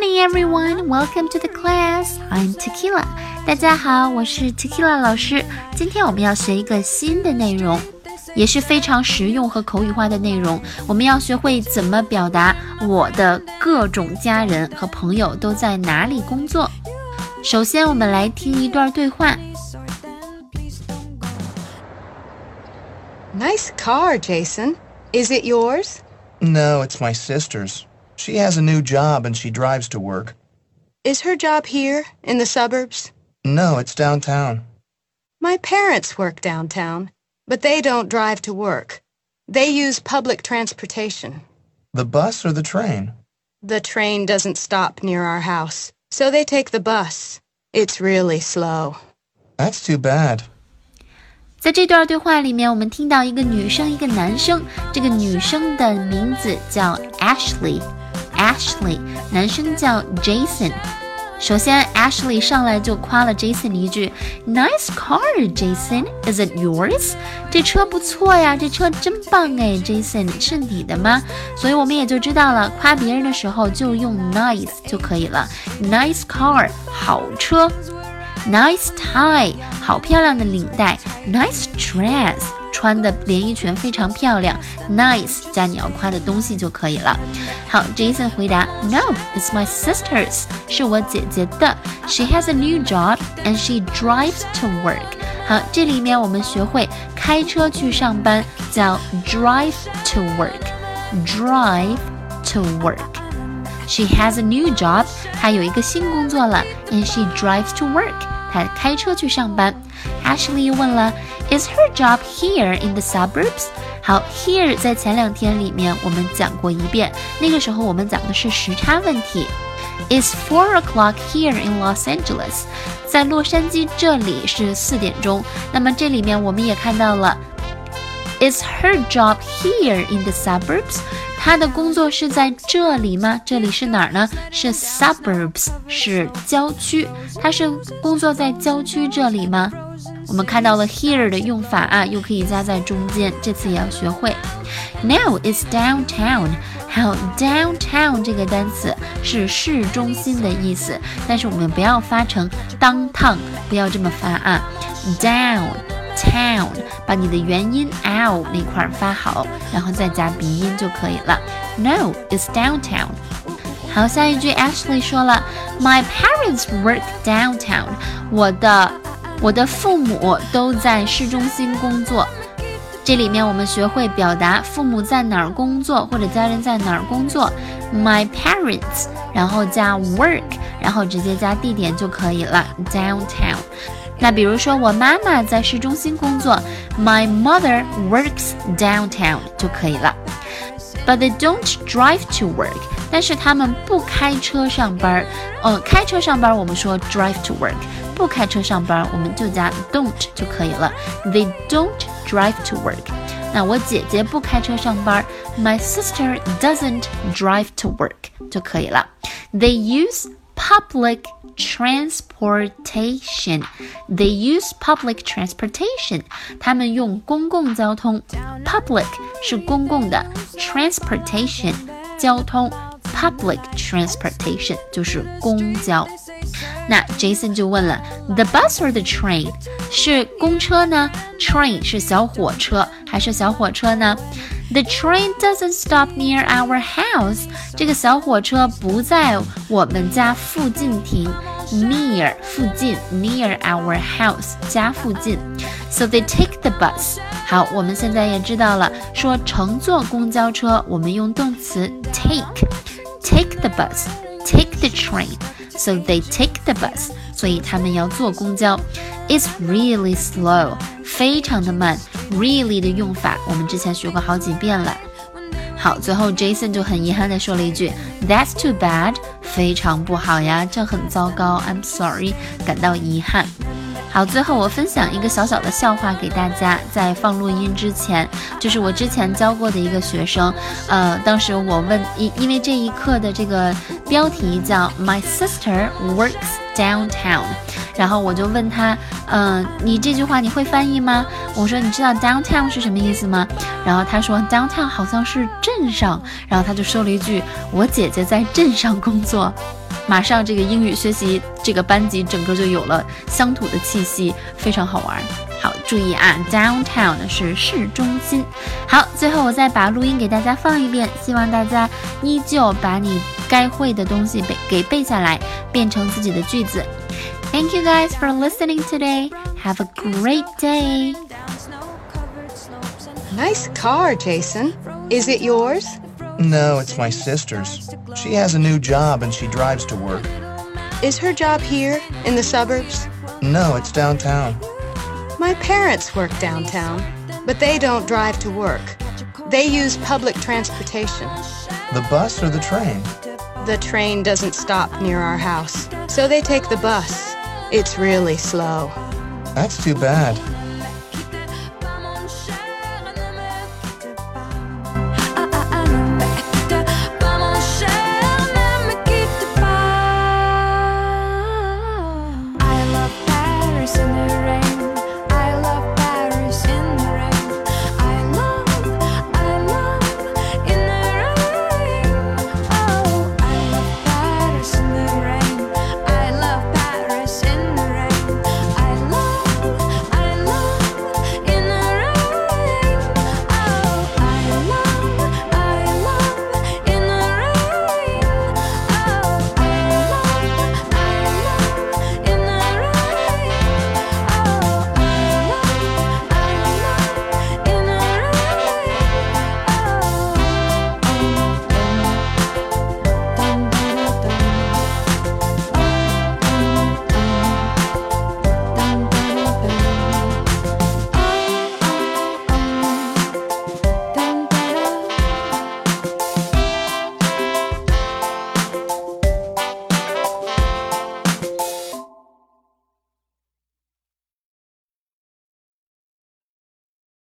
morning, everyone. Welcome to the class. I'm Tequila. 大家好，我是 Tequila 老师。今天我们要学一个新的内容，也是非常实用和口语化的内容。我们要学会怎么表达我的各种家人和朋友都在哪里工作。首先，我们来听一段对话。Nice car, Jason. Is it yours? No, it's my sister's. She has a new job and she drives to work. Is her job here, in the suburbs? No, it's downtown. My parents work downtown, but they don't drive to work. They use public transportation. The bus or the train? The train doesn't stop near our house, so they take the bus. It's really slow. That's too bad. 在这段对话里面，我们听到一个女生，一个男生。这个女生的名字叫 Ashley，男生叫 Jason。首先，Ashley 上来就夸了 Jason 一句：“Nice car, Jason. Is it yours？” 这车不错呀，这车真棒哎，Jason 是你的吗？所以我们也就知道了，夸别人的时候就用 nice 就可以了。Nice car，好车。Nice tie，好漂亮的领带。Nice dress，穿的连衣裙非常漂亮。Nice 加你要夸的东西就可以了。好，Jason 回答，No，it's my sister's，是我姐姐的。She has a new job and she drives to work。好，这里面我们学会开车去上班叫 drive to work，drive to work。She has a new job，她有一个新工作了，and she drives to work。她开车去上班。Ashley 又问了，Is her job here in the suburbs？好，here 在前两天里面我们讲过一遍，那个时候我们讲的是时差问题。Is four o'clock here in Los Angeles？在洛杉矶这里是四点钟。那么这里面我们也看到了，Is her job here in the suburbs？他的工作是在这里吗？这里是哪儿呢？是 suburbs，是郊区。他是工作在郊区这里吗？ 我们看到了 here 的用法啊，又可以加在中间，这次也要学会。Now it's downtown。好，downtown 这个单词是市中心的意思，但是我们不要发成 downtown，不要这么发啊，down。town，把你的元音 l 那块发好，然后再加鼻音就可以了。Now it's downtown。好，下一句 Ashley 说了，My parents work downtown。我的我的父母都在市中心工作。这里面我们学会表达父母在哪儿工作，或者家人在哪儿工作。My parents，然后加 work，然后直接加地点就可以了。Downtown。那比如说，我妈妈在市中心工作，My mother works downtown 就可以了。But they don't drive to work，但是他们不开车上班儿。嗯，开车上班我们说 drive to work，不开车上班我们就加 don't 就可以了。They don't drive to work。那我姐姐不开车上班，My sister doesn't drive to work 就可以了。They use public transportation. They use public transportation. 他们用公共交通。Public 是公共的，transportation 交通，public transportation 就是公交。 那 Jason 就问了，the bus or the train 是公车呢？train 是小火车还是小火车呢？The train doesn't stop near our house。这个小火车不在我们家附近停。Near 附近，near our house 家附近。So they take the bus。好，我们现在也知道了，说乘坐公交车，我们用动词 take。Take the bus。Take the train。 So they take the bus。所以他们要坐公交。It's really slow。非常的慢。Really 的用法，我们之前学过好几遍了。好，最后 Jason 就很遗憾的说了一句，That's too bad，非常不好呀，这很糟糕，I'm sorry，感到遗憾。好，最后我分享一个小小的笑话给大家。在放录音之前，就是我之前教过的一个学生，呃，当时我问，因因为这一课的这个标题叫 My sister works downtown，然后我就问他，嗯，你这句话你会翻译吗？我说你知道 downtown 是什么意思吗？然后他说 downtown 好像是镇上，然后他就说了一句，我姐姐在镇上工作。马上这个英语学习这个班级整个就有了乡土的气息，非常好玩。好，注意啊，downtown 是市中心。好，最后我再把录音给大家放一遍，希望大家依旧把你该会的东西背给背下来，变成自己的句子。Thank you guys for listening today. Have a great day. Nice car, Jason. Is it yours? No, it's my sister's. She has a new job and she drives to work. Is her job here, in the suburbs? No, it's downtown. My parents work downtown, but they don't drive to work. They use public transportation. The bus or the train? The train doesn't stop near our house, so they take the bus. It's really slow. That's too bad.